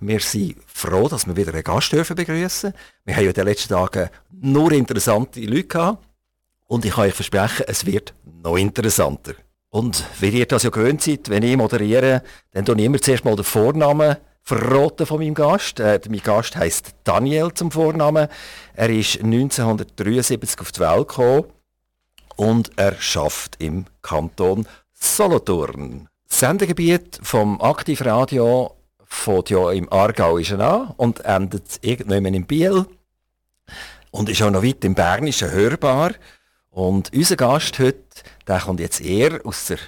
Wir sind froh, dass wir wieder einen Gast dürfen begrüßen. Wir haben ja in den letzten Tagen nur interessante Leute gehabt. Und ich kann euch versprechen, es wird noch interessanter. Und wie ihr das ja gewöhnt seid, wenn ich moderiere, dann tue ich immer zuerst mal den Vornamen verraten von meinem Gast. Äh, mein Gast heißt Daniel zum Vornamen. Er ist 1973 auf die Welt gekommen und er schafft im Kanton Solothurn. Das Sendegebiet vom Aktivradio fängt ja im Aargau an und endet irgendwann in Biel und ist auch noch weit im Bernischen hörbar. Und unser Gast heute, der kommt jetzt eher aus der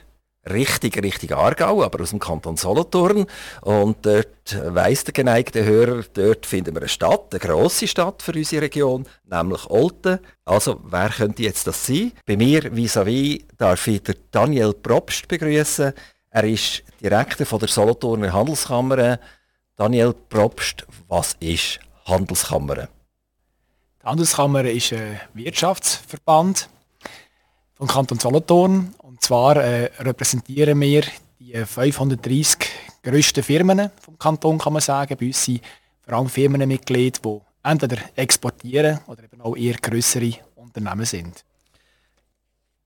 richtig, richtig Aargau, aber aus dem Kanton Solothurn. Und dort weiss der geneigte Hörer, dort finden wir eine Stadt, eine grosse Stadt für unsere Region, nämlich Olten. Also, wer könnte jetzt das sein? Bei mir vis-à-vis -vis darf ich Daniel Probst begrüßen. Er ist Direktor von der Solothurner Handelskammer. Daniel Probst, was ist Handelskammer? Die Handelskammer ist ein Wirtschaftsverband vom Kanton Solothurn. Und zwar äh, repräsentieren wir die 530 grössten Firmen vom Kanton, kann man sagen. Bei uns sind vor allem Firmenmitglieder, die entweder exportieren oder eben auch eher größere Unternehmen sind.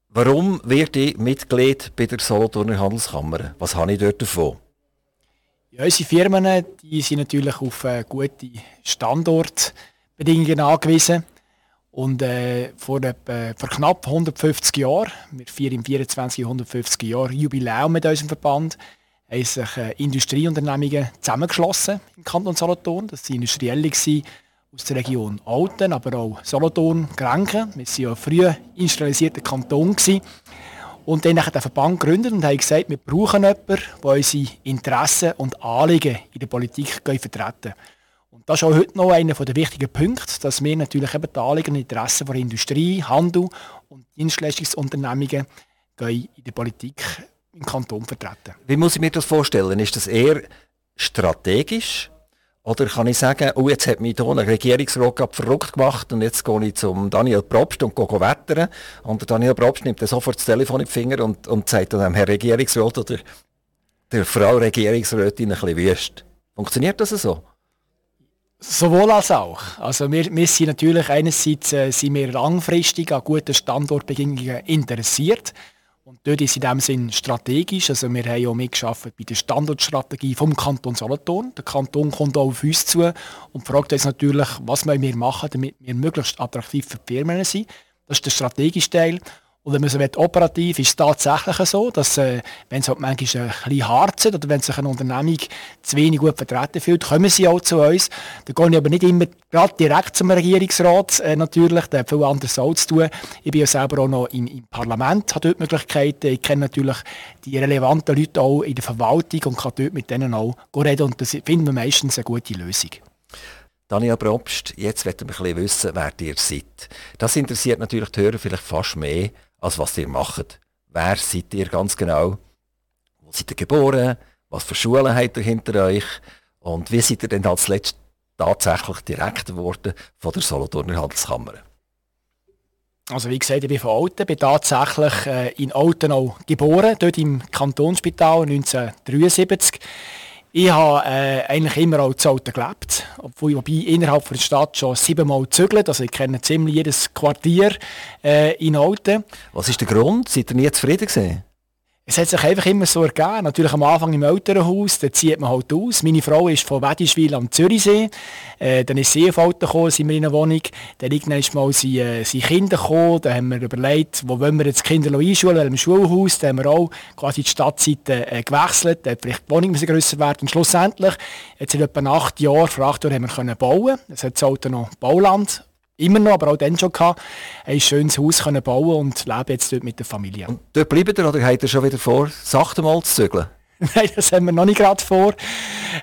Warum werde ich Mitglied bei der Solothurner Handelskammer? Was habe ich dort davon? Ja, unsere Firmen die sind natürlich auf äh, gute Standortbedingungen angewiesen. Und äh, vor, äh, vor knapp 150 Jahren, wir feiern im 24. 150 Jahre Jubiläum mit unserem Verband, haben sich äh, Industrieunternehmungen zusammengeschlossen im Kanton Solothurn. Das waren Industrielle aus der Region Alten, aber auch Solothurn, Grenken. Wir waren ja früh industrialisierter Kanton. Gewesen. Und dann haben den Verband gegründet und haben gesagt, wir brauchen jemanden, der unsere Interessen und Anliegen in der Politik vertreten Und das ist auch heute noch einer der wichtigen Punkte, dass wir natürlich eben die Anliegen und Interessen von Industrie, Handel und Dienstleistungsunternehmungen in der Politik im Kanton vertreten. Wie muss ich mir das vorstellen? Ist das eher strategisch oder kann ich sagen, oh, jetzt hat mich hier ein Regierungsrat verrückt gemacht und jetzt gehe ich zum Daniel Probst und gehe wettern. Und Daniel Probst nimmt dann sofort das Telefon in den Finger und, und sagt dann dem Herr Regierungsrat oder der Frau Regierungsrätin ein bisschen wüst. Funktioniert das so? Sowohl als auch. Also wir, wir sind natürlich einerseits äh, sind wir langfristig an guten Standortbedingungen interessiert. Und dort ist in dem Sinn strategisch. Also wir haben auch mitgearbeitet bei der Standortstrategie vom Kanton Solothurn. Der Kanton kommt auch auf uns zu und fragt uns natürlich, was wir machen, damit wir möglichst attraktiv für die Firmen sind. Das ist der strategische Teil. Und wenn man so operativ ist es tatsächlich so, dass äh, wenn es halt manchmal ein bisschen sind oder wenn sich eine Unternehmung zu wenig gut vertreten fühlt, kommen sie auch zu uns. Da gehe ich aber nicht immer gerade direkt zum Regierungsrat äh, natürlich, der hat viel anderes auch zu tun. Ich bin ja selber auch noch im, im Parlament, habe dort Möglichkeiten. Ich kenne natürlich die relevanten Leute auch in der Verwaltung und kann dort mit denen auch reden und das finden wir meistens eine gute Lösung. Daniel Probst, jetzt wollen wir ein bisschen wissen, wer ihr seid. Das interessiert natürlich die Hörer vielleicht fast mehr als was ihr macht. Wer seid ihr ganz genau? Wo seid ihr geboren? Was für Schulen habt ihr hinter euch? Und wie seid ihr denn als letztes tatsächlich Direktor geworden von der Solothurner Handelskammer? Also wie gesagt, ich bin von Alten, bin tatsächlich äh, in Alten auch geboren, dort im Kantonsspital 1973. Ich habe äh, eigentlich immer auch zu Alten gelebt, obwohl ich innerhalb der Stadt schon siebenmal zügelt. Also ich kenne ziemlich jedes Quartier äh, in Alten. Was ist der Grund? Seid ihr nie zufrieden gewesen? Es hat sich einfach immer so ergeben. Natürlich am Anfang im Elternhaus, da zieht man halt aus. Meine Frau ist von Wedischwil am Zürichsee. Äh, dann ist sie auf Alten gekommen, sind wir in einer Wohnung. Dann irgendwann mal sind, äh, sind Kinder gekommen. Dann haben wir überlegt, wo wollen wir jetzt die Kinder einschulen, im Schulhaus. Dann haben wir auch quasi die Stadtseite äh, gewechselt. Dann vielleicht die Wohnung müssen grösser werden. Und schlussendlich, jetzt in etwa acht Jahren, vor acht Jahren haben wir können bauen. Es hat Alten noch Bauland immer noch, aber auch dann schon gehabt, ein schönes Haus können bauen und lebe jetzt dort mit der Familie. Und dort bleibt ihr oder habt ihr schon wieder vor, sachte mal zu zügeln? Nein, das haben wir noch nicht gerade vor.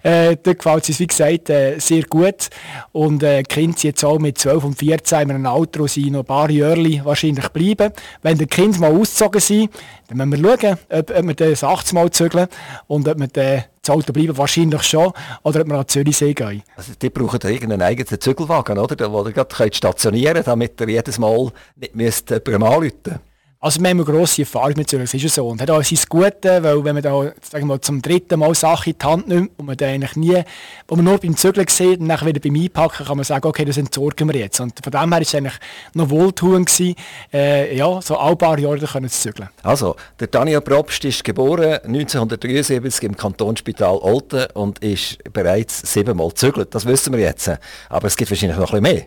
Äh, dort gefällt es uns, wie gesagt, äh, sehr gut. Und äh, die Kinder sind jetzt auch mit 12 und 14 in einem Alter, wo sie noch ein paar Jahre wahrscheinlich bleiben. Wenn die Kinder mal ausgezogen sind, dann müssen wir schauen, ob, ob wir das 80 Mal zügeln und ob wir dann zu Auto bleiben, wahrscheinlich schon, oder ob wir an Zürichsee gehen. Also die brauchen irgendeinen eigenen Zügelwagen, oder? Wo ihr gerade stationieren könnt, damit ihr jedes Mal nicht müsst, jemandem anrufen Also wir haben eine grosse Erfahrung mit Zürich, das ist so. Und hat auch sein Gute, weil wenn man da sagen wir, zum dritten Mal Sachen in die Hand nimmt, wo man dann eigentlich nie, wo man nur beim Zügeln sieht und dann wieder beim Einpacken kann man sagen, okay, das entsorgen wir jetzt. Und von dem her war es eigentlich noch wohltuend gewesen, äh, ja, so ein paar Jahre können zu zügeln. Also, der Daniel Probst ist geboren 1973 im Kantonsspital Olten und ist bereits siebenmal gezügelt. Das wissen wir jetzt. Aber es gibt wahrscheinlich noch ein bisschen mehr.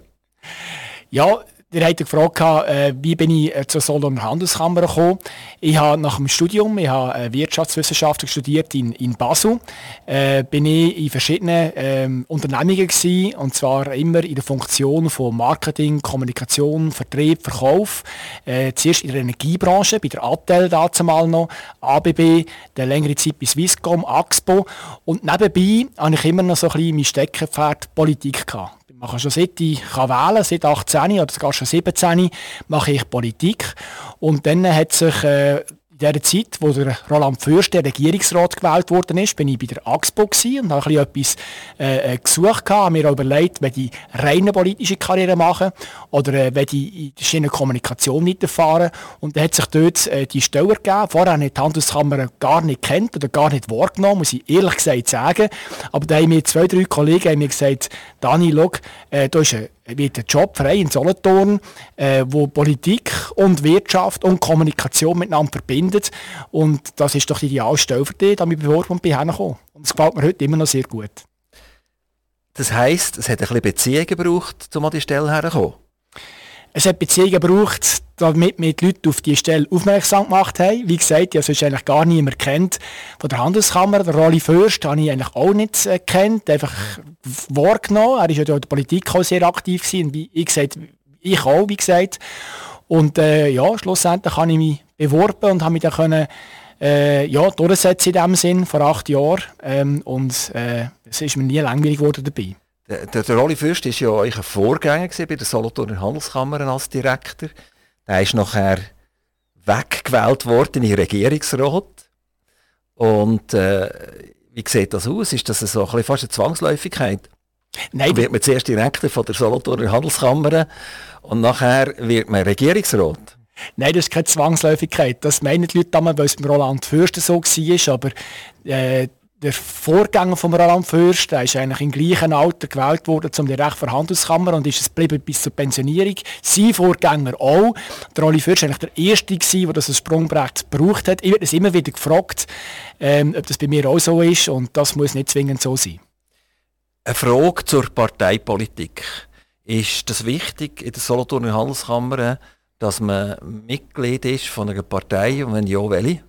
Ja, Ihr habt gefragt, äh, wie bin ich äh, zur Solothurner Handelskammer gekommen. Ich habe nach dem Studium, ich habe äh, Wirtschaftswissenschaften studiert in, in Basel, äh, bin ich in verschiedenen ähm, Unternehmungen gewesen, und zwar immer in der Funktion von Marketing, Kommunikation, Vertrieb, Verkauf. Äh, zuerst in der Energiebranche, bei der Attel dazumal noch, ABB, dann längere Zeit bei Swisscom, Axpo und nebenbei habe ich immer noch so ein bisschen mein Steckenpferd Politik gehabt mache schon seit ich kann wählen seit 18 oder sogar schon 17 mache ich Politik. Und dann hat sich äh, in der Zeit, wo der Roland Fürst der Regierungsrat gewählt worden ist, bin ich bei der AXPO und habe etwas äh, äh gesucht, habe mir überlegt, wenn ich reine politische Karriere machen oder äh, ich in der Schiene Kommunikation weiterfahren. Und dann hat sich dort äh, die Stelle gegeben. Vorher habe ich die Handelskammer gar nicht kennt oder gar nicht wahrgenommen, muss ich ehrlich gesagt sagen. Aber da haben mir zwei, drei Kollegen haben mir gesagt, Dani, schau, äh, da ist eine wird ein Job frei in Solothurn, äh, wo Politik und Wirtschaft und Kommunikation miteinander verbindet. Und das ist doch die Idealstelle für dich, da ich beworben und bin hergekommen. Und es gefällt mir heute immer noch sehr gut. Das heisst, es hat ein bisschen Beziehungen gebraucht, um an die Stelle herzukommen? Es hat Beziehungen gebraucht, damit wir die Leute auf diese Stelle aufmerksam gemacht haben. Wie gesagt, ich habe sonst eigentlich gar niemand kennt von der Handelskammer. Der Rolli Fürst habe ich eigentlich auch nicht äh, einfach wahrgenommen. Er war ja in der Politik auch sehr aktiv gewesen. Wie ich gesagt, ich auch, wie gesagt. Und äh, ja, schlussendlich habe ich mich beworben und habe mich dann können, äh, ja, durchsetzen in dem Sinn, vor acht Jahren. Ähm, und äh, es ist mir nie langweilig geworden dabei. Der, der, der Rolli Fürst war ja ein Vorgänger bei der Solothurner Handelskammer als Direktor. Der ist nachher weggewählt worden in Regierungsrat. Und äh, wie sieht das aus? Ist das so ein fast eine Zwangsläufigkeit? Nein. Wird man zuerst Direktor von der Solothurner Handelskammer und nachher wird man Regierungsrat? Nein, das ist keine Zwangsläufigkeit. Das meinen die Leute damals, weil es beim Roland Fürst so war. Aber äh, der Vorgänger von Roland Fürst, der ist eigentlich im gleichen Alter gewählt worden zum Direktor der Handelskammer und ist es geblieben bis zur Pensionierung. Sein Vorgänger auch. Der Rolli Fürst war eigentlich der Erste, der das Sprungbrett gebraucht hat. Ich werde es immer wieder gefragt, ähm, ob das bei mir auch so ist und das muss nicht zwingend so sein. Eine Frage zur Parteipolitik. Ist das wichtig in der Solothurner Handelskammer, dass man Mitglied ist von einer Partei und wenn ja, welche?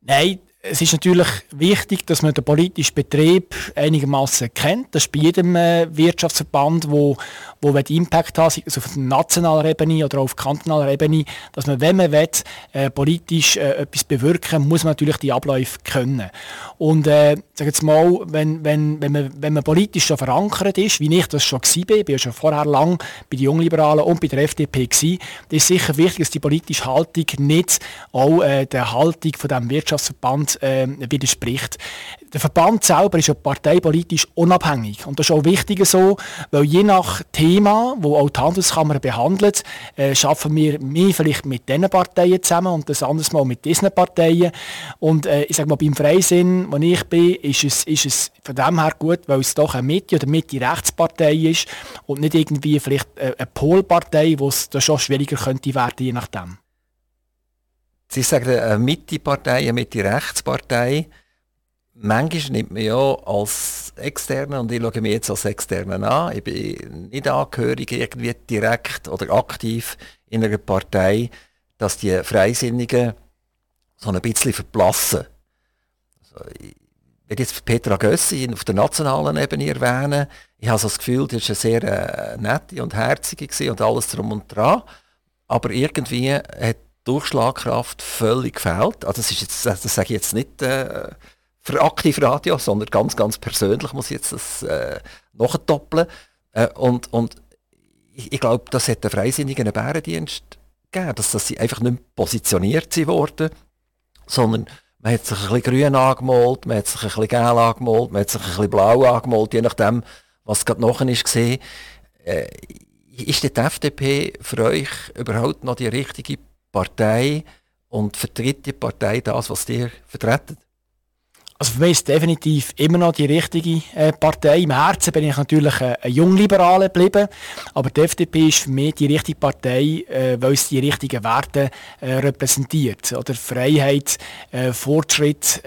Nein, es ist natürlich wichtig, dass man den politischen Betrieb einigermaßen kennt. Das ist bei jedem äh, Wirtschaftsverband, wo, wo Impact hat, sei es auf nationaler Ebene oder auf kantonaler Ebene, dass man, wenn man will, äh, politisch äh, etwas bewirken, muss man natürlich die Abläufe können. Und äh, sag jetzt mal, wenn, wenn, wenn, man, wenn man politisch schon verankert ist, wie ich das schon war, ich war schon vorher lang bei den Jungliberalen und bei der FDP gewesen, dann ist sicher wichtig, dass die politische Haltung nicht auch äh, der Haltung von dem Wirtschaftsverband äh, widerspricht. Der Verband selber ist ja parteipolitisch unabhängig und das ist auch wichtig so, weil je nach Thema, wo auch die Handelskammer behandelt, äh, schaffen wir mehr vielleicht mit diesen Parteien zusammen und das anderes Mal mit diesen Parteien. Und äh, ich sage mal, beim Freisinn, wo ich bin, ist es, ist es von dem her gut, weil es doch eine Mitte- oder Mitte-Rechtspartei ist und nicht irgendwie vielleicht äh, eine Polpartei, wo es da schon schwieriger könnte werden, je nachdem. Sie sagen eine Mitte-Partei, eine Mitte-Rechtspartei. Manchmal nimmt man ja als Externer, und ich schaue mich jetzt als Externer an, ich bin nicht angehörig irgendwie direkt oder aktiv in einer Partei, dass die Freisinnigen so ein bisschen verblassen. Also, ich werde jetzt Petra Gössi auf der nationalen Ebene erwähnen. Ich habe so das Gefühl, die war eine sehr äh, nette und herzige und alles drum und dran. Aber irgendwie hat Durchschlagkraft völlig gefehlt. Also das, ist jetzt, das sage ich jetzt nicht äh, für Aktivradio, sondern ganz, ganz persönlich muss ich jetzt das äh, nachdoppeln. Äh, und, und ich, ich glaube, das hat den Freisinnigen einen Bärendienst gegeben, dass, dass sie einfach nicht mehr positioniert sind worden, sondern man hat sich ein bisschen grün angemalt, man hat sich ein bisschen gelb angemalt, man hat sich ein bisschen blau angemalt, je nachdem, was gerade nachher gesehen. Äh, ist die FDP für euch überhaupt noch die richtige Partei und vertritt die Partei das, was dir vertreten? Also für mich ist definitiv immer noch die richtige äh, Partei. Im Herzen bin ich natürlich ein Jungliberale geblieben, aber die FDP ist für mich die richtige Partei, äh, weil es die richtigen Werte äh, repräsentiert. Oder Freiheit, Fortschritt,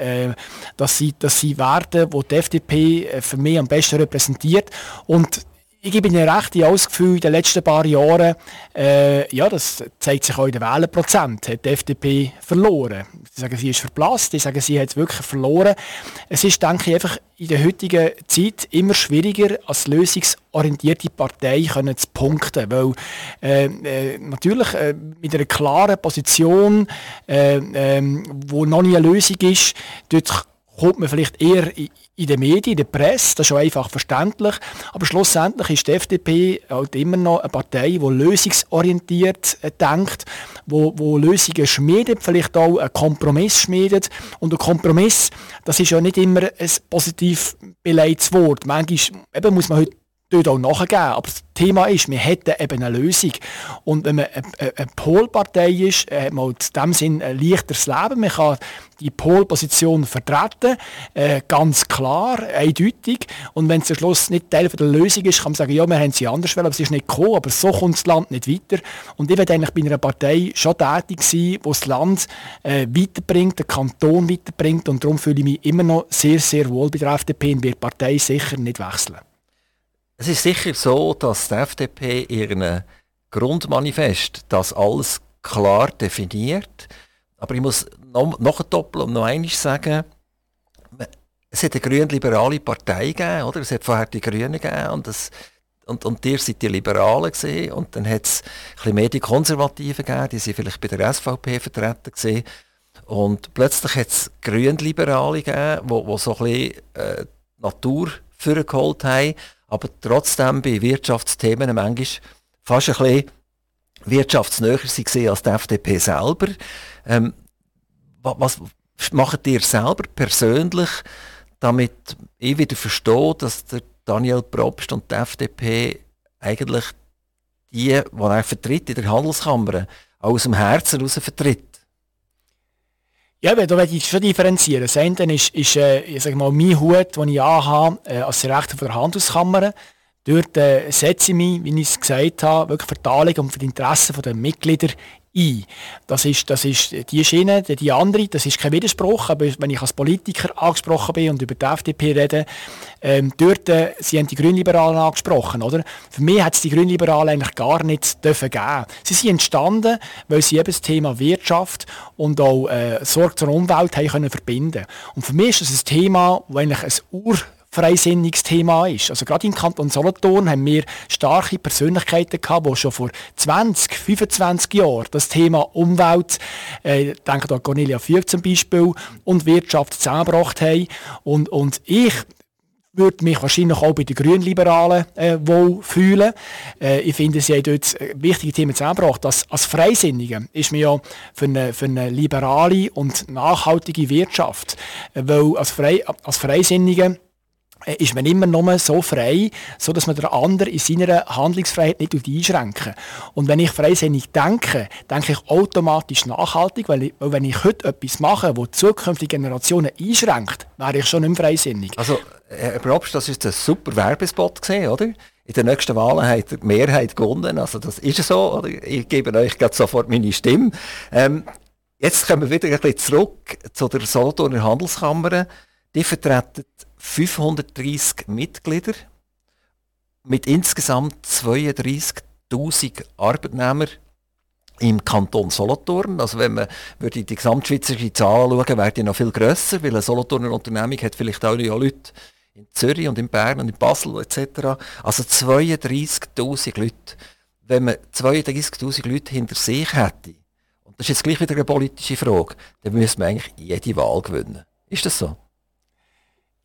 das, sind, das sind Werte, die die FDP für mich am besten repräsentiert. Und ich gebe Ihnen recht, ich habe das Gefühl, in den letzten paar Jahren, äh, ja, das zeigt sich auch in den Wählerprozent, hat die FDP verloren. Sie sagen, sie ist verblasst, ich sage, sie hat es wirklich verloren. Es ist, denke ich, einfach in der heutigen Zeit immer schwieriger, als lösungsorientierte Partei zu punkten, weil äh, äh, natürlich äh, mit einer klaren Position, äh, ähm, wo noch nie eine Lösung ist, dort kommt man vielleicht eher in, in den Medien, in der Presse, das ist schon einfach verständlich, aber schlussendlich ist die FDP halt immer noch eine Partei, die lösungsorientiert äh, denkt, wo, wo Lösungen schmiedet, vielleicht auch einen Kompromiss schmiedet und ein Kompromiss, das ist ja nicht immer ein positiv beleidigtes Wort. Manchmal eben muss man heute dort auch nachgeben. Aber das Thema ist, wir hätten eben eine Lösung. Und wenn man eine, Polpartei ist, hat man in dem Sinn ein leichteres Leben. Man kann die Polposition vertreten, äh, ganz klar, eindeutig. Und wenn es am Schluss nicht Teil der Lösung ist, kann man sagen, ja, wir haben sie anders wollen, aber es ist nicht gekommen, aber so kommt das Land nicht weiter. Und ich werde eigentlich bei einer Partei schon tätig sein, die das Land äh, weiterbringt, den Kanton weiterbringt. Und darum fühle ich mich immer noch sehr, sehr wohl bei der FDP und werde die Partei sicher nicht wechseln. Es ist sicher so, dass die FDP ihren Grundmanifest das alles klar definiert. Aber ich muss noch, noch doppeln und noch einmal sagen, es hat eine grün-liberale Partei gegeben, oder? Es hat vorher die Grünen gegeben und, das, und, und ihr seid die Liberalen gesehen und dann hat es ein mehr die Konservativen gegeben, die sind vielleicht bei der SVP vertreten gesehen und plötzlich hat es grün-liberale gegeben, wo so ein bisschen äh, Natur vorgeholt haben aber trotzdem bei Wirtschaftsthemen manchmal fast ein bisschen wirtschaftsnäher waren als die FDP selber. Ähm, was macht ihr selber persönlich, damit ich wieder verstehe, dass der Daniel Probst und die FDP eigentlich die, die er vertritt in der Handelskammer, aus dem Herzen heraus vertritt? Ja, da werde ich schon differenzieren. Das eine ist, ist äh, ich sage mal, mein Hut, den ich anhabe, äh, als Direktor der Handelskammer. Dort äh, setze ich mich, wie ich es gesagt habe, wirklich für die Anliegen und für die Interessen der Mitglieder ein. Das ist, das ist die Schiene, die andere, das ist kein Widerspruch, aber wenn ich als Politiker angesprochen bin und über die FDP rede, ähm, dort, äh, sie haben die Grünliberalen angesprochen, oder? Für mich hat es die Grünliberalen eigentlich gar nicht dürfen geben. Sie sind entstanden, weil sie eben das Thema Wirtschaft und auch äh, Sorge zur Umwelt haben können verbinden. Und für mich ist das ein Thema, das eigentlich ein Ur freisinniges Thema ist. Also gerade im Kanton Solothurn haben wir starke Persönlichkeiten gehabt, die schon vor 20, 25 Jahren das Thema Umwelt, äh, denke da Cornelia Füg zum Beispiel, und Wirtschaft zusammengebracht haben. Und, und ich würde mich wahrscheinlich auch bei den Grünliberalen äh, wohl fühlen. Äh, ich finde, sie haben dort äh, wichtige Themen zusammengebracht. Als, als Freisinnige ist mir ja für eine, für eine liberale und nachhaltige Wirtschaft, äh, weil als, Frei, als Freisinnige ist man immer nur so frei, so dass man den anderen in seiner Handlungsfreiheit nicht einschränken Und wenn ich freisinnig denke, denke ich automatisch nachhaltig, weil, ich, wenn ich heute etwas mache, wo zukünftige Generationen einschränkt, wäre ich schon nicht mehr freisinnig. Also, Herr Probst, das ist ein super Werbespot gesehen, oder? In den nächsten Wahlen hat die Mehrheit gewonnen, also das ist so, oder? Ich gebe euch gerade sofort meine Stimme. Ähm, jetzt kommen wir wieder ein bisschen zurück zu der Solothurner Handelskammer. Die vertreten 530 Mitglieder mit insgesamt 32.000 Arbeitnehmern im Kanton Solothurn. Also wenn man würde die gesamtschweizerische Zahl anschauen, wäre die noch viel grösser, weil eine Solothurner Unternehmung hat vielleicht auch ja Leute in Zürich und in Bern und in Basel etc. Also 32'000 Leute. Wenn man 32'000 Leute hinter sich hätte, und das ist jetzt gleich wieder eine politische Frage, dann müsste man eigentlich jede Wahl gewinnen. Ist das so?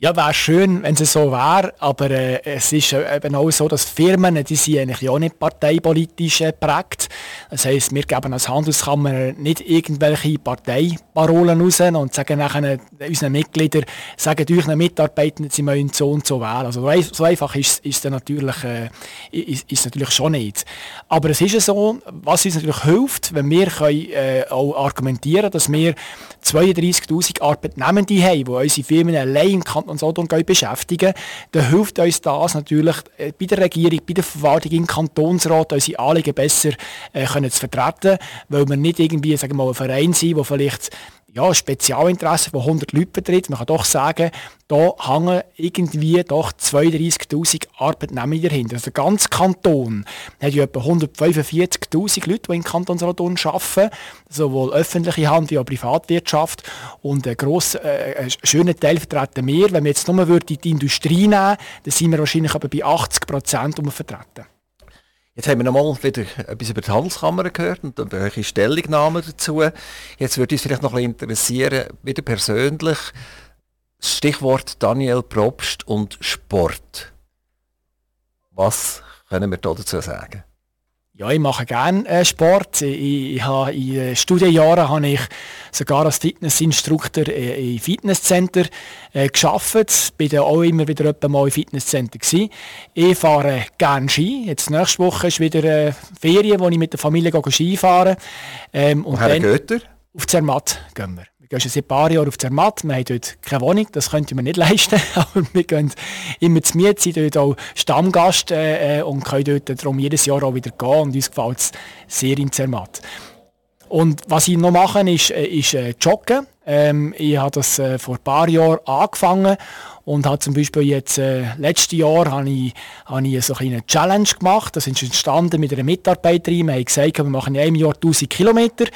Ja, wäre schön, wenn es so wäre, aber äh, es ist äh, eben auch so, dass Firmen, die sind eigentlich auch nicht parteipolitisch äh. Das heisst, wir geben als Handelskammer nicht irgendwelche Parteiparolen raus und sagen nachher unseren Mitgliedern, sagen euren Mitarbeitern, sie müssen so und so wählen. Also so einfach ist es natürlich, äh, ist, ist natürlich schon nicht. Aber es ist so, was uns natürlich hilft, wenn wir können, äh, auch argumentieren, dass wir 32'000 Arbeitnehmende haben, die unsere Firmen allein im Kanton Sodom beschäftigen, dann hilft uns das natürlich äh, bei der Regierung, bei der Verwaltung, im Kantonsrat, unsere Anliegen besser äh, können zu vertreten, weil wir nicht irgendwie sagen wir mal, ein Verein sind, der vielleicht ja, Spezialinteresse, das 100 Leute betritt. Man kann doch sagen, da hängen irgendwie doch 32'000 Arbeitnehmer dahinter. Also der ganze Kanton hat ja etwa 145'000 Leute, die in Kanton Solothurn arbeiten, sowohl öffentliche Hand wie auch Privatwirtschaft. Und einen, grossen, äh, einen schönen Teil vertreten wir. Wenn wir jetzt nur die Industrie nehmen dann sind wir wahrscheinlich aber bei 80 Prozent vertreten. Jetzt haben wir noch mal wieder etwas über die Handelskammer gehört und welche Stellungnahmen dazu. Jetzt würde uns vielleicht noch ein interessieren, wieder persönlich, das Stichwort Daniel Probst und Sport. Was können wir dazu sagen? Ja, ich mache gerne äh, Sport. Ich, ich, habe in äh, Studienjahren habe ich sogar als Fitnessinstruktor äh, in Fitnesscenter äh, geschafft. Bin dann auch immer wieder mal im Fitnesscenter gewesen. Ich fahre gerne Ski. Jetzt nächste Woche ist wieder äh, Ferien, wo ich mit der Familie Ski fahre. Ähm, und Woher dann geht ihr? Auf Zermatt gehen wir schon seit ein paar Jahren auf Zermatt. Wir haben dort keine Wohnung, das könnte man nicht leisten. Aber wir gehen immer zu Miet, sind dort auch Stammgast äh, äh, und können dort darum jedes Jahr auch wieder gehen. Und uns gefällt es sehr in Zermatt. Und was ich noch mache, ist, äh, ist äh, Joggen. Ähm, ich habe das äh, vor ein paar Jahren angefangen und habe zum Beispiel jetzt äh, letztes Jahr habe ich, habe ich so eine Challenge gemacht. Das ist entstanden mit einer Mitarbeiterin. Wir haben gesagt, wir machen in einem Jahr 1000 Kilometer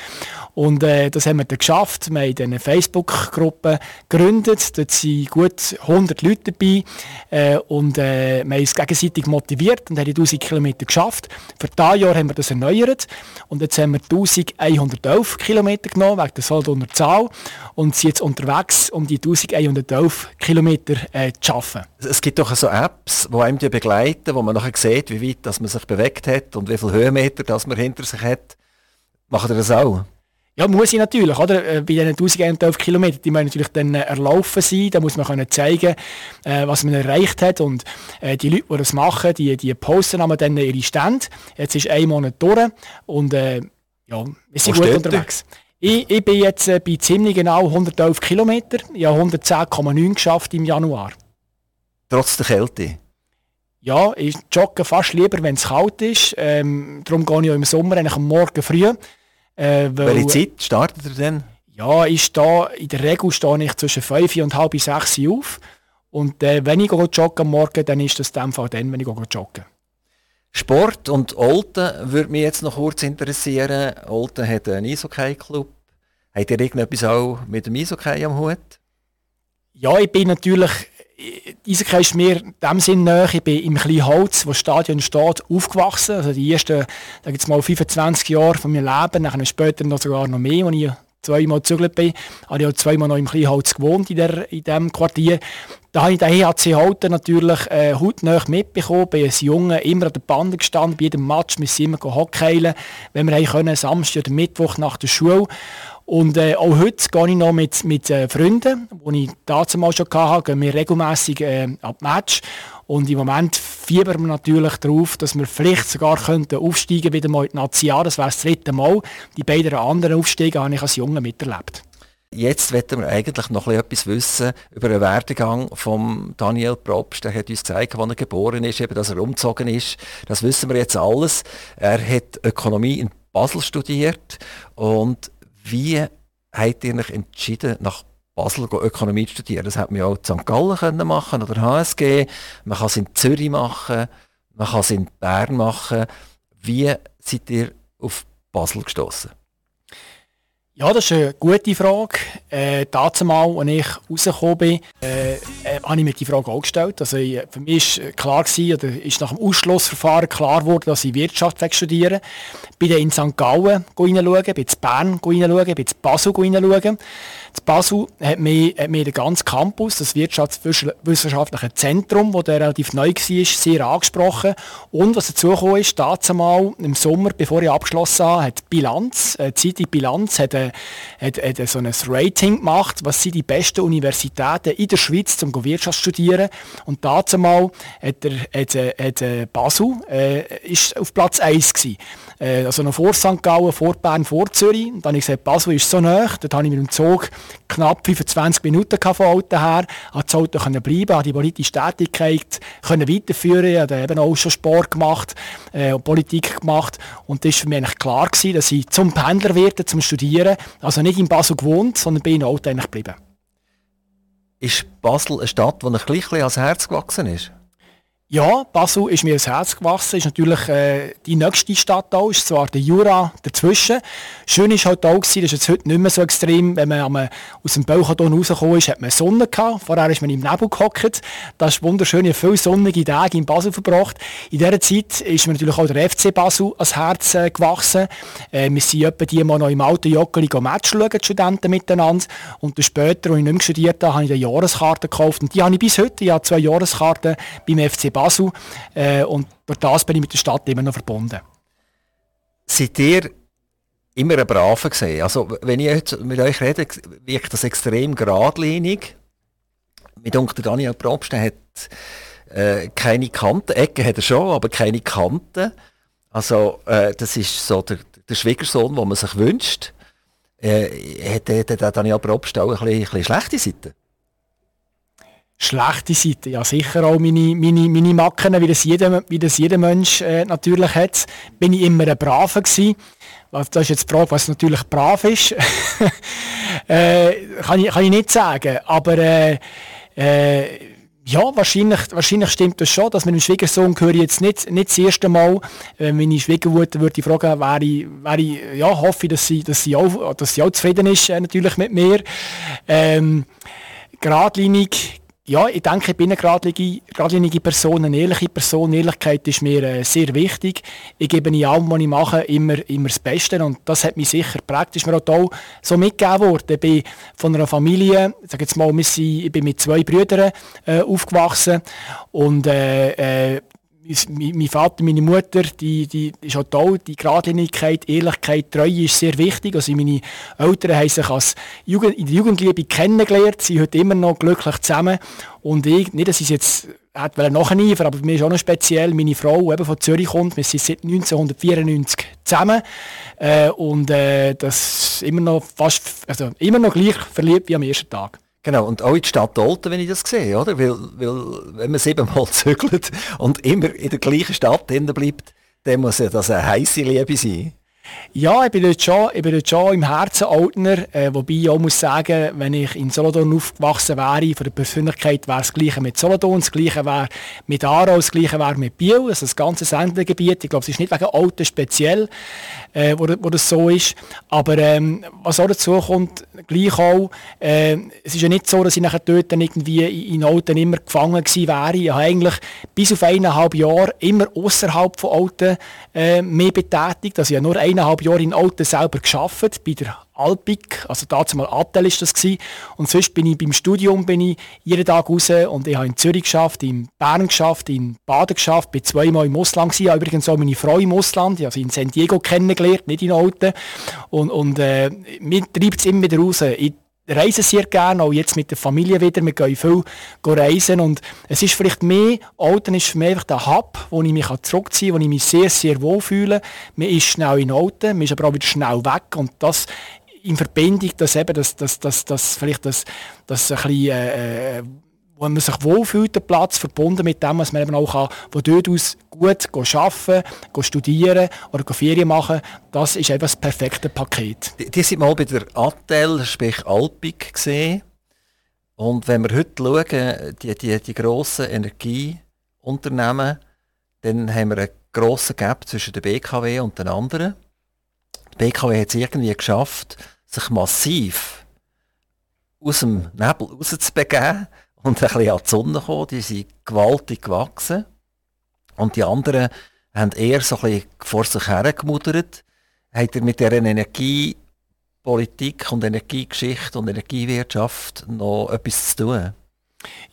und äh, das haben wir dann geschafft. Wir haben eine Facebook-Gruppe gegründet. Dort sind gut 100 Leute dabei. Äh, und äh, wir haben uns gegenseitig motiviert und haben die 1000 Kilometer geschafft. Für dieses Jahr haben wir das erneuert. Und jetzt haben wir 1111 Kilometer genommen, wegen der Soldner Zahl. Und sind jetzt unterwegs, um die 1111 Kilometer äh, zu schaffen. Es gibt doch so Apps, die einem die begleiten, wo man nachher sieht, wie weit dass man sich bewegt hat und wie viele Höhenmeter dass man hinter sich hat. Macht ihr das auch? Ja, muss ich natürlich, oder? Äh, bei diesen 1111 Kilometern, die müssen natürlich dann äh, erlaufen sein, da muss man können zeigen, äh, was man erreicht hat und äh, die Leute, die das machen, die, die posten dann ihre Stände. Jetzt ist ein Monat durch und äh, ja, wir sind Wo gut unterwegs. Ich, ich, bin jetzt äh, bei ziemlich genau 111 Kilometer, ich habe 110,9 geschafft im Januar. Trotz der Kälte? Ja, ich jogge fast lieber, wenn es kalt ist. Ähm, darum gehe ich auch im Sommer eigentlich am Morgen früh. Äh, weil, Welche Zeit startet ihr denn? Ja, ich stehe, in der Regel stehe ich zwischen 5 und halb 6 Uhr auf. Und äh, wenn ich jogge am Morgen, dann ist das in dem Fall dann, wenn ich jogge. Sport und Olten würde mich jetzt noch kurz interessieren. Olten hat einen Eishockey-Club. Habt ihr irgendetwas auch mit dem Eishockey am Hut? Ja, ich bin natürlich Eishockey ist mir in dem Sinn näher. Ich bin im kleinen Holz, wo das Stadion steht, aufgewachsen. Also die ersten, da jetzt mal 25 Jahre von meinem Leben, dann später noch sogar noch mehr, als ich zweimal gezügelt bin, habe ich auch zweimal noch im Kleinholz gewohnt in, der, in diesem Quartier. Da habe ich den EHC Halten natürlich äh, hautnah mitbekommen. Bin als Junge immer an der Bande gestanden, bei jedem Match. Wir sind immer hockeilen, wenn wir können, Samstag oder Mittwoch nach der Schule. Und äh, auch heute gehe ich noch mit, mit äh, Freunden, die ich damals schon hatte, gehen wir regelmässig äh, ab Match. Und im Moment fiebern wir natürlich darauf, dass wir vielleicht sogar könnten aufsteigen wieder mal in die Nazi Das wäre das dritte Mal. Die beiden anderen Aufstiege habe ich als Junge miterlebt. Jetzt wollen wir eigentlich noch etwas wissen über den Werdegang von Daniel Probst. Er hat uns gezeigt, wann er geboren ist, eben, dass er umgezogen ist. Das wissen wir jetzt alles. Er hat Ökonomie in Basel studiert und wie habt ihr euch entschieden, nach Basel Ökonomie zu studieren? Das hat man ja auch in St. Gallen machen oder HSG. Man kann es in Zürich machen, man kann es in Bern machen. Wie seid ihr auf Basel gestoßen? Ja, das ist eine gute Frage. Äh, dazu mal, als ich rausgekommen bin, äh, äh, habe ich mir die Frage auch gestellt. Also, ich, für mich war klar, gewesen, oder ist nach dem Ausschlussverfahren klar geworden, dass ich Wirtschaft studieren Bin dann in St. Gallen reinschauen, bin in Bern reinschauen, bin in Basel reinschauen. In Basel hat mir, hat mir der ganze Campus, das wirtschaftswissenschaftliche Zentrum, das relativ neu war, sehr angesprochen. Und was dazu kam, ist, dazu mal im Sommer, bevor ich abgeschlossen habe, hat Bilanz, äh, die Zeitung Bilanz, hat, äh, hat, hat so ein Rating gemacht, was sind die besten Universitäten in der Schweiz, um Wirtschaft zu studieren. Und dazu mal hat, er, hat, äh, hat äh, Basel äh, ist auf Platz 1 gewesen. Also noch vor St. Gallen, vor Bern, vor Zürich. Und dann habe ich gesagt, Basel ist so nah, dort habe ich mit dem Zug knapp 25 Minuten von Alten her, konnte das Auto bleiben, konnte die politische Tätigkeit weiterführen, habe eben auch schon Sport gemacht äh, und Politik gemacht und das war für mich eigentlich klar gewesen, dass ich zum Pendler werde, zum Studieren, also nicht in Basel gewohnt, sondern bin in Alten eigentlich geblieben. Ist Basel eine Stadt, die ein bisschen ans Herz gewachsen ist? Ja, Basel ist mir ins Herz gewachsen, ist natürlich äh, die nächste Stadt auch, ist zwar der Jura dazwischen. Schön ist halt auch gewesen, das ist jetzt heute nicht mehr so extrem, wenn man am, aus dem Bauchadon rausgekommen ist, hat man Sonne gehabt, vorher ist man im Nebel gehockt, da ist wunderschöne, viel sonnige Tage in Basel verbracht. In dieser Zeit ist mir natürlich auch der FC Basel ans Herz äh, gewachsen. Äh, wir sind etwa die mal noch im alten Joggeli Match schauen, die Studenten miteinander. Und dann später, als ich nicht mehr studiert habe, habe ich eine Jahreskarte gekauft und die habe ich bis heute, ich habe zwei Jahreskarten beim FC Basel äh, und durch das bin ich mit der Stadt immer noch verbunden. Seid ihr immer ein Braver gesehen? Also wenn ich jetzt mit euch rede, wirkt das extrem geradlinig. Mit Onkel Daniel Probst, hat äh, keine Kanten, Ecken hat er schon, aber keine Kanten. Also äh, das ist so der, der Schwiegersohn, den man sich wünscht. Äh, hat, hat Daniel Probst auch ein bisschen, ein bisschen schlechte Seiten? Schlechte Seiten. Ja, sicher auch meine, meine, meine Macken, wie das jeder, wie das jeder Mensch äh, natürlich hat. Bin ich immer ein Braver gewesen. Das ist jetzt die Frage, was natürlich brav ist. äh, kann, ich, kann ich nicht sagen. Aber äh, äh, ja, wahrscheinlich, wahrscheinlich stimmt das schon, dass mit dem Schwiegersohn höre ich jetzt nicht, nicht das erste Mal. Äh, meine Schwiegermutter würde ich fragen, wäre ich, wäre ich, ja, hoffe dass sie, dass sie, auch, dass sie auch zufrieden ist, äh, natürlich mit mir. Ähm, geradlinig ja, ich denke, ich bin eine geradlinige, Person, eine ehrliche Person. Ehrlichkeit ist mir äh, sehr wichtig. Ich gebe in allem, was ich mache, immer, immer das Beste. Und das hat mich sicher praktisch mir auch so mitgegeben worden. Ich bin von einer Familie, ich sage jetzt mal, ich bin mit zwei Brüdern äh, aufgewachsen. Und äh, äh mein Vater, meine Mutter, die, die ist auch toll. Die Gradlinigkeit, Ehrlichkeit, Treue ist sehr wichtig. Also meine Eltern haben sich als Jugend, in der Jugendliebe kennengelernt, sind heute immer noch glücklich zusammen. Und ich, nicht, dass ich es jetzt hätte nachliefern aber mir ist auch noch speziell, meine Frau, die eben von Zürich kommt, wir sind seit 1994 zusammen äh, und äh, das ist immer noch fast, also immer noch gleich verliebt wie am ersten Tag. Genau, und auch in die Stadt Olten, wenn ich das sehe, oder? Weil, weil wenn man siebenmal zügelt und immer in der gleichen Stadt bleibt, dann muss ja das eine heisse Liebe sein. Ja, ich bin dort schon, ich bin dort schon im Herzen Altner, äh, wobei ich auch muss sagen, wenn ich in Solothurn aufgewachsen wäre, von der Persönlichkeit wäre das Gleiche mit Solothurn, das Gleiche wäre mit Aarau, das Gleiche wäre mit Biel, also das ganze Sendegebiet. Ich glaube, es ist nicht wegen Alten speziell, äh, wo, wo das so ist, aber ähm, was auch dazu kommt, gleich auch, äh, es ist ja nicht so, dass ich nachher dort dann irgendwie in, Alten immer gefangen gewesen wäre. Ich habe eigentlich bis auf eineinhalb Jahre immer außerhalb von Alten äh, mehr betätigt, also ich habe nur eineinhalb Jahre in Alten selber geschafft, bei der Alpic, also dazu mal Attel ist das gewesen. Und sonst bin ich beim Studium bin ich jeden Tag raus und ich habe in Zürich geschafft, in Bern geschafft, in Baden geschafft, bin zweimal im Ausland gewesen, habe übrigens auch meine Frau im Ausland, also in San Diego kennengelernt, nicht in Alten. Und, und äh, mir treibt es immer wieder raus. Ich reisen sehr gerne, auch jetzt mit der Familie wieder. Wir gehen viel reisen und es ist vielleicht mehr, Alten ist für mich einfach der Hub, wo ich mich zurückziehen kann, wo ich mich sehr, sehr wohl fühle. Man ist schnell in Alten, man ist aber auch wieder schnell weg und das in Verbindung, dass eben das, das, das, das vielleicht das, das ein bisschen, äh, wo man sich wohlfühlt, der Platz, verbunden mit dem, was man eben auch kann, von dort aus gut arbeiten, studieren oder Ferien machen, das ist eben das perfekte Paket. Die, die sind mal bei der Attel, sprich Alpic gesehen. Und wenn wir heute schauen, die, die, die grossen Energieunternehmen, dann haben wir einen grossen Gap zwischen der BKW und den anderen. Die BKW hat es irgendwie geschafft, sich massiv aus dem Nebel rauszubegeben und ein bisschen an die Sonne kommen. Die sind gewaltig gewachsen. Und die anderen haben eher so ein bisschen vor sich hergemuddert. Hat er mit dieser Energiepolitik und Energiegeschichte und Energiewirtschaft noch etwas zu tun?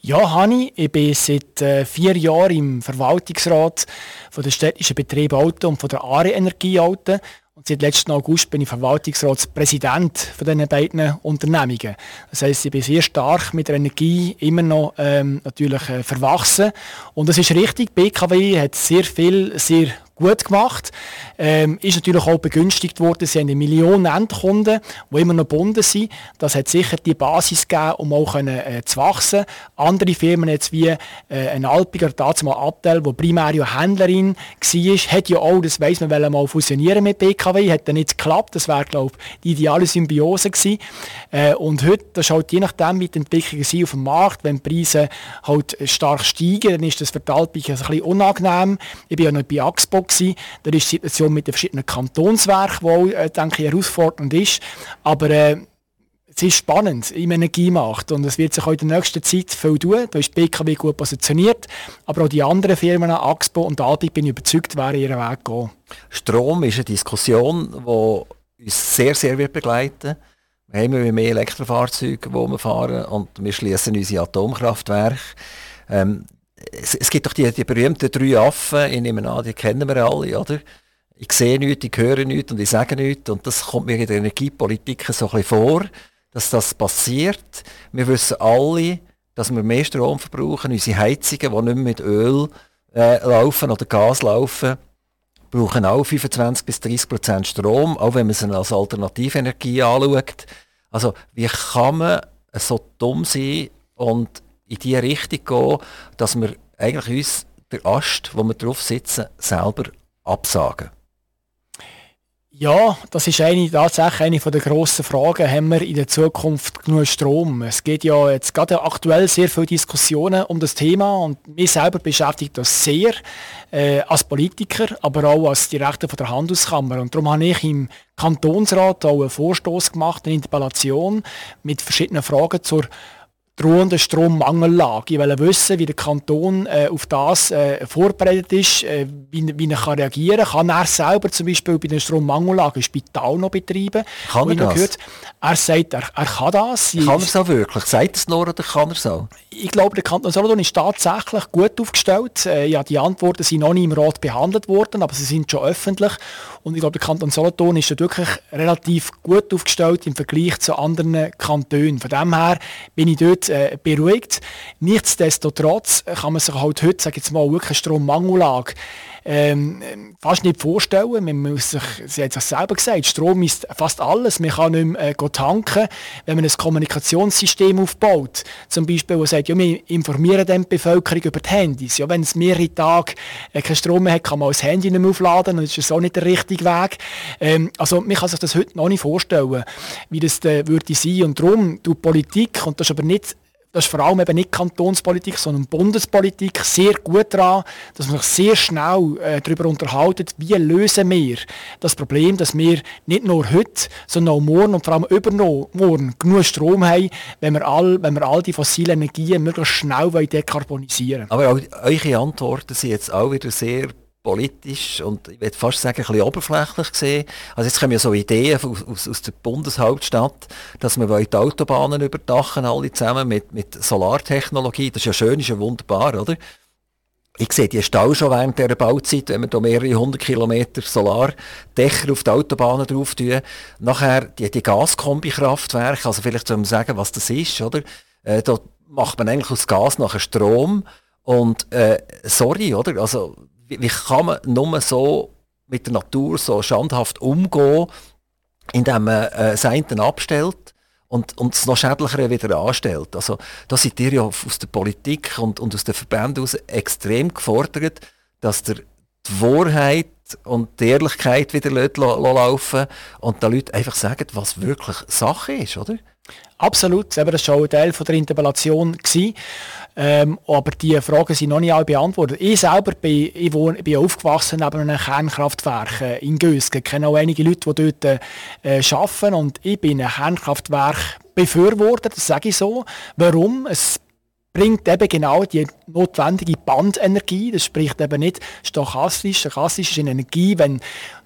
Ja, Hani, ich bin seit äh, vier Jahren im Verwaltungsrat von der städtischen Betriebe Auto und von der ARE Energie Auto. Und seit letzten August bin ich Verwaltungsratspräsident von diesen beiden Unternehmungen. Das heisst, ich bin sehr stark mit der Energie immer noch ähm, natürlich äh, verwachsen. Und das ist richtig, BKW hat sehr viel, sehr gut gemacht. Ähm, ist natürlich auch begünstigt worden. Sie haben eine Million Endkunden, die immer noch gebunden sind. Das hat sicher die Basis gegeben, um auch können, äh, zu wachsen. Andere Firmen jetzt wie äh, ein Alpiger, dazu mal Abtel, wo primär ja Händlerin war, hat ja auch, das weiss man, mal fusionieren mit BKW, hat dann nicht geklappt. Das wäre, glaube ich, die ideale Symbiose gewesen. Äh, und heute, das ist halt je nachdem, wie die Entwicklungen sind auf dem Markt, wenn die Preise halt stark steigen, dann ist das für die Alpiger ein bisschen unangenehm. Ich bin ja noch bei Axpo gewesen. Da ist die Situation mit den verschiedenen Kantonswerken, die, äh, denke ich, herausfordernd ist. Aber äh, es ist spannend im Energiemarkt und es wird sich auch in der nächsten Zeit viel tun. Da ist die BKW gut positioniert, aber auch die anderen Firmen, Axpo und Alpi, bin ich überzeugt, werden ihren Weg gehen. Strom ist eine Diskussion, die uns sehr, sehr wird begleiten Wir haben mehr Elektrofahrzeuge, die wir fahren und wir schließen unsere Atomkraftwerke. Ähm, es, es, gibt doch die, die berühmten drei Affen, ich nehme an, die kennen wir alle, oder? Ich sehe nichts, ich höre nichts und ich sage nichts. Und das kommt mir in der Energiepolitik so ein bisschen vor, dass das passiert. Wir wissen alle, dass wir mehr Strom verbrauchen. Unsere Heizungen, die nicht mehr mit Öl äh, laufen oder Gas laufen, brauchen auch 25 bis 30 Prozent Strom, auch wenn man sie als Alternativenergie anschaut. Also wie kann man so dumm sein und in die Richtung gehen, dass wir eigentlich uns der Ast, wo wir drauf sitzen, selber absagen. Ja, das ist eine, tatsächlich eine der grossen Fragen. Haben wir in der Zukunft genug Strom? Es geht ja jetzt gerade aktuell sehr viele Diskussionen um das Thema und mich selber beschäftigt das sehr äh, als Politiker, aber auch als Direktor von der Handelskammer. Und darum habe ich im Kantonsrat auch einen Vorstoß gemacht, eine Interpellation mit verschiedenen Fragen zur drohenden Strommangellage. Ich will wissen, wie der Kanton äh, auf das äh, vorbereitet ist, äh, wie, wie er kann reagieren kann. Kann er selber zum Beispiel bei der Strommangellage ein Spital noch betreiben? Kann er das? Gehört, er sagt, er, er kann das. Kann er es auch wirklich? Sagt es nur oder kann er es auch? Ich glaube, der Kanton Solothurn ist tatsächlich gut aufgestellt. Äh, ja, die Antworten sind noch nicht im Rat behandelt worden, aber sie sind schon öffentlich. Und ich glaube, der Kanton Solothurn ist wirklich relativ gut aufgestellt im Vergleich zu anderen Kantonen. Von dem her bin ich dort äh, beruhigt. Nichtsdestotrotz kann man sich halt heute, sage jetzt mal, wirklich eine Strommangellage ähm, fast nicht vorstellen. Man muss sich, sie hat es selber gesagt, Strom ist fast alles. Man kann nicht mehr äh, tanken, wenn man ein Kommunikationssystem aufbaut. Zum Beispiel, wo sagt, ja, wir informieren die Bevölkerung über die Handys. Ja, wenn es mehrere Tage äh, keinen Strom mehr hat, kann man das Handy nicht mehr aufladen das ist auch nicht der richtige Weg. Ähm, also man kann sich das heute noch nicht vorstellen, wie das äh, würde sein. Und darum, die Politik, und das ist aber nicht das ist vor allem eben nicht Kantonspolitik, sondern Bundespolitik, sehr gut daran, dass man sich sehr schnell äh, darüber unterhalten, wie lösen wir das Problem, dass wir nicht nur heute, sondern auch morgen und vor allem übermorgen genug Strom haben, wenn wir all, wenn wir all die fossilen Energien möglichst schnell dekarbonisieren wollen. Aber auch eure Antworten sind jetzt auch wieder sehr politisch und ich würde fast sagen, ein bisschen oberflächlich gesehen. Also jetzt kommen ja so Ideen aus, aus, der Bundeshauptstadt, dass wir die Autobahnen überdachen, alle zusammen mit, mit Solartechnologie. Das ist ja schön, ist ja wunderbar, oder? Ich sehe die Stau schon während dieser Bauzeit, wenn wir da mehrere hundert Kilometer Solardächer auf die Autobahnen drauf tun. Nachher die, die Gaskombikraftwerke, also vielleicht man sagen, was das ist, oder? Äh, da macht man eigentlich aus Gas nachher Strom und äh, sorry, oder? Also wie, wie kann man nur so mit der Natur so schandhaft umgehen, indem man äh, eine abstellt und, und das noch schädlichere wieder anstellt. Also da seid ihr ja aus der Politik und, und aus den Verbänden aus extrem gefordert, dass der die Wahrheit und die Ehrlichkeit wieder laufen und den Leuten einfach sagen, was wirklich Sache ist, oder? Absolut, das war schon ein Teil der Interpellation. Ähm, aber die Fragen sind noch nicht alle beantwortet. Ich selber bin, ich wohne, bin aufgewachsen neben einem Kernkraftwerk äh, in Gösgen. Ich kenne auch einige Leute, die dort äh, arbeiten und ich bin ein Kernkraftwerk befürworter, das sage ich so. Warum? Es bringt eben genau die notwendige Bandenergie. Das spricht eben nicht stochastisch. Stochastisch ist eine Energie, wenn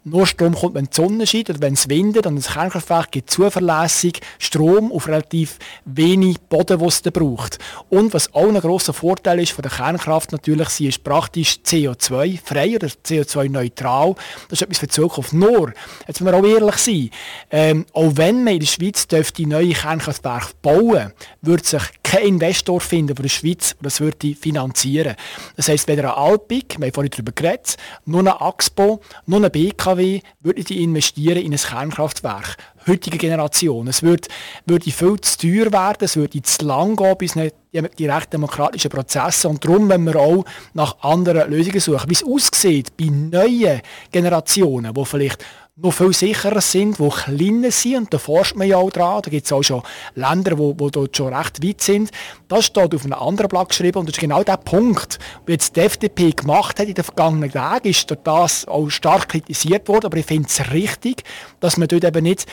nur Strom kommt, wenn die Sonne scheint oder wenn es windet. Und das Kernkraftwerk gibt zuverlässig Strom auf relativ wenig Boden, was es braucht. Und was auch ein grosser Vorteil ist von der Kernkraft natürlich, sie ist praktisch CO2-frei oder CO2-neutral. Das ist etwas für die Zukunft. Nur, jetzt müssen wir auch ehrlich sein, ähm, auch wenn man in der Schweiz dürfte neue Kernkraftwerke bauen, würde sich kein Investor finden, der die Schweiz das würde finanzieren. Das heisst, weder eine Alpic, wir haben vorhin darüber geredet, nur eine Axpo, nur eine BKW würde die investieren in ein Kernkraftwerk. Heutige Generation. Es würde, würde viel zu teuer werden, es würde zu lang gehen, bis nicht direkt demokratische Prozesse. Und darum, wenn wir auch nach anderen Lösungen suchen, wie es aussieht bei neuen Generationen, die vielleicht noch viel sicherer sind, die kleiner sind. Und da forscht man ja auch dran. Da gibt es auch schon Länder, die, dort schon recht weit sind. Das steht auf einem anderen Blatt geschrieben. Und das ist genau der Punkt, wie jetzt die FDP gemacht hat in den vergangenen Tagen, ist durch das auch stark kritisiert worden. Aber ich finde es richtig, dass man dort eben nicht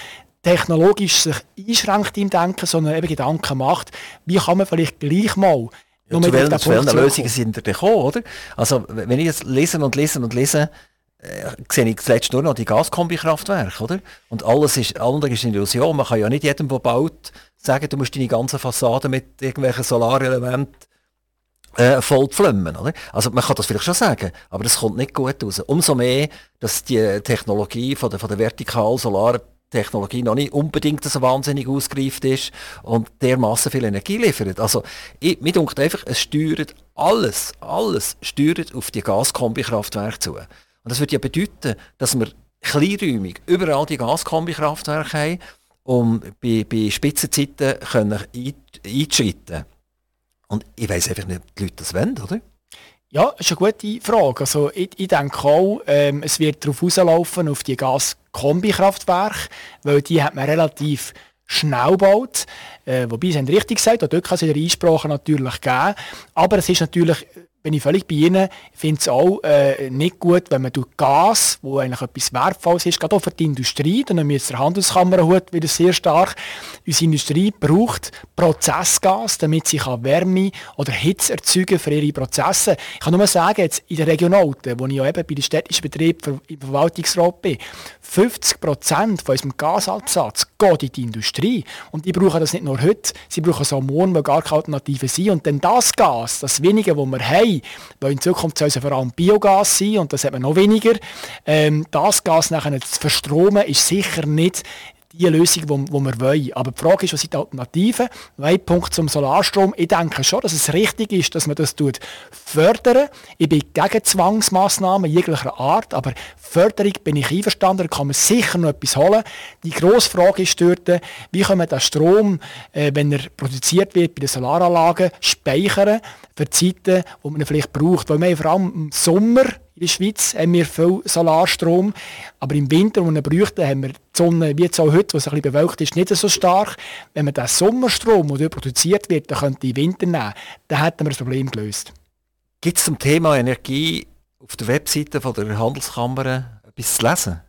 technologisch sich einschränkt im Denken, sondern eben Gedanken macht, wie kann man vielleicht gleich mal ja, zu welchen, zu welchen Lösungen sind ihr gekommen, oder? Also, wenn ich jetzt lese und lese und lese, äh, sehe ich zuletzt nur noch die Gaskombikraftwerke, oder? Und alles ist, andere ist eine Illusion. Man kann ja nicht jedem, der baut, sagen, du musst deine ganze Fassade mit irgendwelchen Solarelementen äh, voll oder? Also man kann das vielleicht schon sagen, aber das kommt nicht gut raus. Umso mehr, dass die Technologie von der, von der vertikal solar Technologie noch nicht unbedingt so wahnsinnig ausgereift ist und dermaßen viel Energie liefert. Also, ich, mir denkt einfach, es steuert alles, alles steuert auf die Gaskombikraftwerke zu. Und das würde ja bedeuten, dass wir kleinräumig überall die Gaskombikraftwerke haben, um bei, bei Spitzenzeiten können einzuschreiten. Und ich weiß einfach nicht, ob die Leute das wollen, oder? Ja, das ist eine gute Frage. Also ich, ich denke auch, ähm, es wird darauf rauslaufen, auf die Gaskombikraftwerke, weil die hat man relativ schnell gebaut. Äh, wobei, sie haben richtig gesagt, auch dort kann es in der Einsprache natürlich geben. Aber es ist natürlich bin ich völlig bei Ihnen. Ich finde es auch äh, nicht gut, wenn man durch Gas, wo eigentlich etwas Wertvolles ist, gerade auch für die Industrie, dann müssen der Handelskammerhut wieder sehr stark, unsere Industrie braucht Prozessgas, damit sie kann Wärme oder Hitze erzeugen für ihre Prozesse. Ich kann nur sagen, jetzt in der Regionalten, wo ich ja eben bei den städtischen Betrieben im Verwaltungsrat bin, 50 Prozent von unserem Gasabsatz geht in die Industrie. Und die brauchen das nicht nur heute, sie brauchen es auch morgen, weil gar keine Alternativen sind. Und dann das Gas, das wenige, das wir haben, weil in Zukunft soll es vor allem Biogas sein und das hat man noch weniger, ähm, das Gas nachher zu verstromen, ist sicher nicht die Lösung, die, wir wollen. Aber die Frage ist, was sind die Alternativen? Ein Punkt zum Solarstrom. Ich denke schon, dass es richtig ist, dass man das tut. Ich bin gegen Zwangsmaßnahmen jeglicher Art, aber Förderung bin ich einverstanden, da kann man sicher noch etwas holen. Die grosse Frage ist dort, wie können wir den Strom, äh, wenn er produziert wird bei den Solaranlagen, speichern für Zeiten, die man ihn vielleicht braucht. Weil wir vor allem im Sommer in der Schweiz haben wir viel Solarstrom, aber im Winter, wo wir bräuchten, haben wir die Sonne, wie jetzt auch heute, wo es ein bisschen bewölkt ist, nicht so stark. Wenn man den Sommerstrom, der produziert wird, dann könnte im Winter nehmen, dann hätten wir das Problem gelöst. Gibt es zum Thema Energie auf der Webseite von der Handelskammer etwas zu lesen?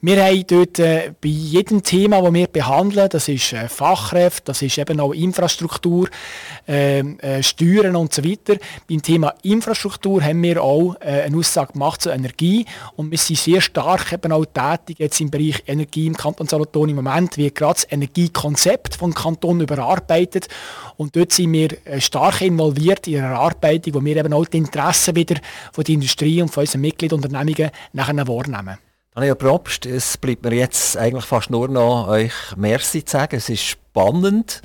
Wir haben dort äh, bei jedem Thema, das wir behandeln, das ist äh, Fachkräfte, das ist eben auch Infrastruktur, äh, äh, Steuern und so weiter. Beim Thema Infrastruktur haben wir auch äh, eine Aussage gemacht zur Energie und wir sind sehr stark eben auch tätig jetzt im Bereich Energie im Kanton Solothurn. Im Moment wird gerade das Energiekonzept vom Kanton überarbeitet und dort sind wir äh, stark involviert in der Erarbeitung, wo wir eben auch die Interessen wieder von der Industrie und von unseren Mitgliedsunternehmungen nachher wahrnehmen. Daniel Probst, es bleibt mir jetzt eigentlich fast nur noch euch Merci zu sagen. Es ist spannend.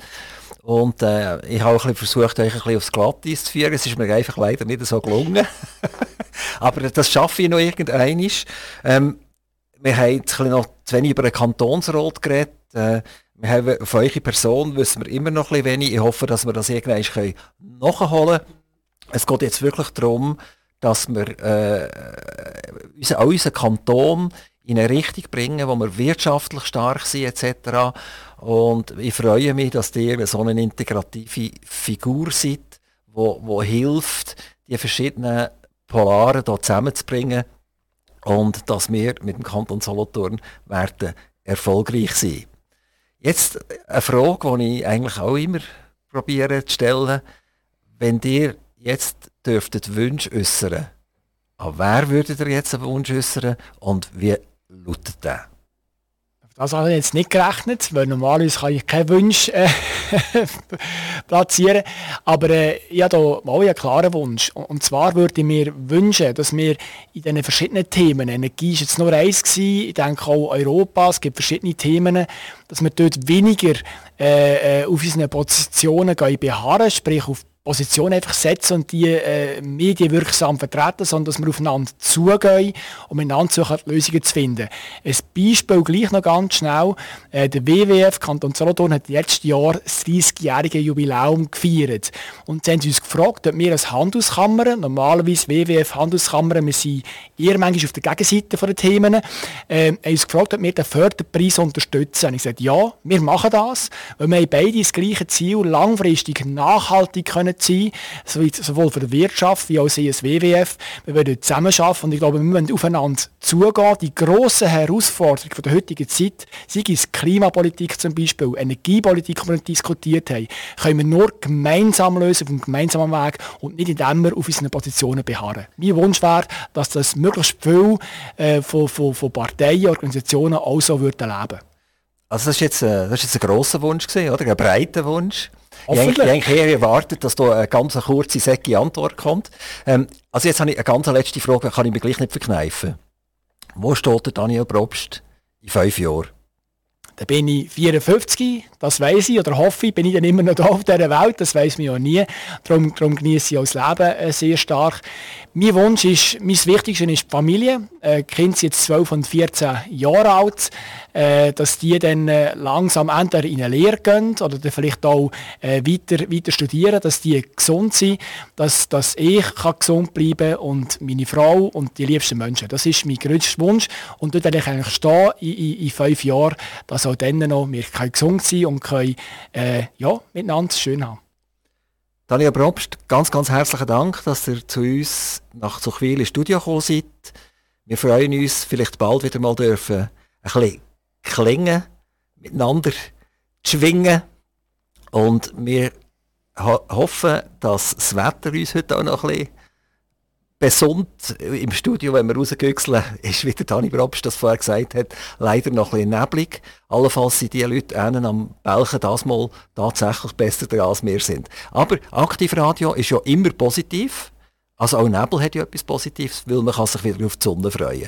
Und äh, ich habe auch versucht, euch ein bisschen aufs Glatteis zu führen. Es ist mir einfach leider nicht so gelungen. Aber das schaffe ich noch irgendwann. Ähm, wir haben jetzt noch zu wenig über den Kantonsrat geredet. Äh, wir haben auf eure Person wissen wir immer noch ein bisschen wenig. Ich hoffe, dass wir das irgendwann nachholen können. Es geht jetzt wirklich darum, dass wir äh, unser, auch unseren Kanton in eine Richtung bringen, wo wir wirtschaftlich stark sind etc. Und ich freue mich, dass ihr so eine integrative Figur seid, wo, wo hilft, die verschiedenen Polare hier zusammenzubringen und dass wir mit dem Kanton Solothurn werden erfolgreich sein. Jetzt eine Frage, die ich eigentlich auch immer probiere zu stellen. Wenn ihr jetzt dürftet Wünsche äußern, an wer würdet ihr jetzt einen Wunsch äußern und wie lautet der? Das habe ich jetzt nicht gerechnet, weil normalerweise kann ich keinen Wunsch äh, platzieren. Aber äh, ich habe hier einen klaren Wunsch. Und zwar würde ich mir wünschen, dass wir in diesen verschiedenen Themen, Energie ist jetzt nur eins gewesen, ich denke auch Europa, es gibt verschiedene Themen, dass wir dort weniger äh, äh auf unseren Positionen gehen beharren, sprich auf Position einfach setzen und die äh, medienwirksam vertreten, sondern dass wir aufeinander zugehen um miteinander suchen, Lösungen zu finden. Ein Beispiel gleich noch ganz schnell. Äh, der WWF Kanton Solothurn hat letztes Jahr das 30-jährige Jubiläum gefeiert. Und sie haben uns gefragt, ob wir als Handelskammer, normalerweise WWF Handelskammer, wir sind eher manchmal auf der Gegenseite der Themen, äh, haben uns gefragt, ob wir den Förderpreis unterstützen. Und ich gesagt, ja, wir machen das, weil wir beide das gleiche Ziel, langfristig nachhaltig können sein, sowohl für die Wirtschaft wie auch das WWF. Wir wollen zusammenarbeiten und ich glaube, wir müssen aufeinander zugehen. Die grossen Herausforderungen der heutigen Zeit, sei es Klimapolitik zum Beispiel, Energiepolitik, die wir diskutiert haben, können wir nur gemeinsam lösen, auf einem gemeinsamen Weg und nicht indem wir auf unseren Positionen beharren. Mein Wunsch wäre, dass das möglichst viel äh, von, von, von Parteien, Organisationen auch so würden leben. Also das ist jetzt, äh, das ist jetzt ein grosser Wunsch gewesen, oder? Ein breiter Wunsch. Ich habe eigentlich eher erwartet, dass da eine ganz kurze, säcke Antwort kommt. Ähm, also jetzt habe ich eine ganz letzte Frage, kann ich mir gleich nicht verkneifen. Wo steht der Daniel Probst in fünf Jahren? Dann bin ich 54, das weiß ich oder hoffe ich, bin ich dann immer noch da auf dieser Welt, das weiß man ja nie. Darum, darum genieße ich auch das Leben äh, sehr stark. Mein Wunsch ist, mein Wichtigste ist die Familie. Äh, die Kinder sind jetzt 12 und 14 Jahre alt, äh, dass die dann äh, langsam entweder in eine Lehre gehen oder dann vielleicht auch äh, weiter, weiter studieren, dass die gesund sind, dass, dass ich kann gesund bleiben und meine Frau und die liebsten Menschen. Das ist mein größter Wunsch und dort werde ich eigentlich stehen in, in, in fünf Jahren, dass auch dann noch wir können gesund sein und können äh, ja, miteinander schön haben. Daniel Probst, ganz, ganz herzlichen Dank, dass ihr zu uns nach Zuchwil ins Studio gekommen seid. Wir freuen uns, vielleicht bald wieder mal dürfen, ein bisschen klingen, miteinander schwingen. Und wir ho hoffen, dass das Wetter uns heute auch noch ein bisschen besund im Studio, wenn wir rausgüchseln, ist, wie der Dani Probst das vorher gesagt hat, leider noch ein bisschen neblig. Allenfalls sind die Leute einen am Belchen das mal tatsächlich besser dran, als wir sind. Aber Aktivradio ist ja immer positiv. Also auch Nebel hat ja etwas Positives, weil man kann sich wieder auf die Sonne freuen.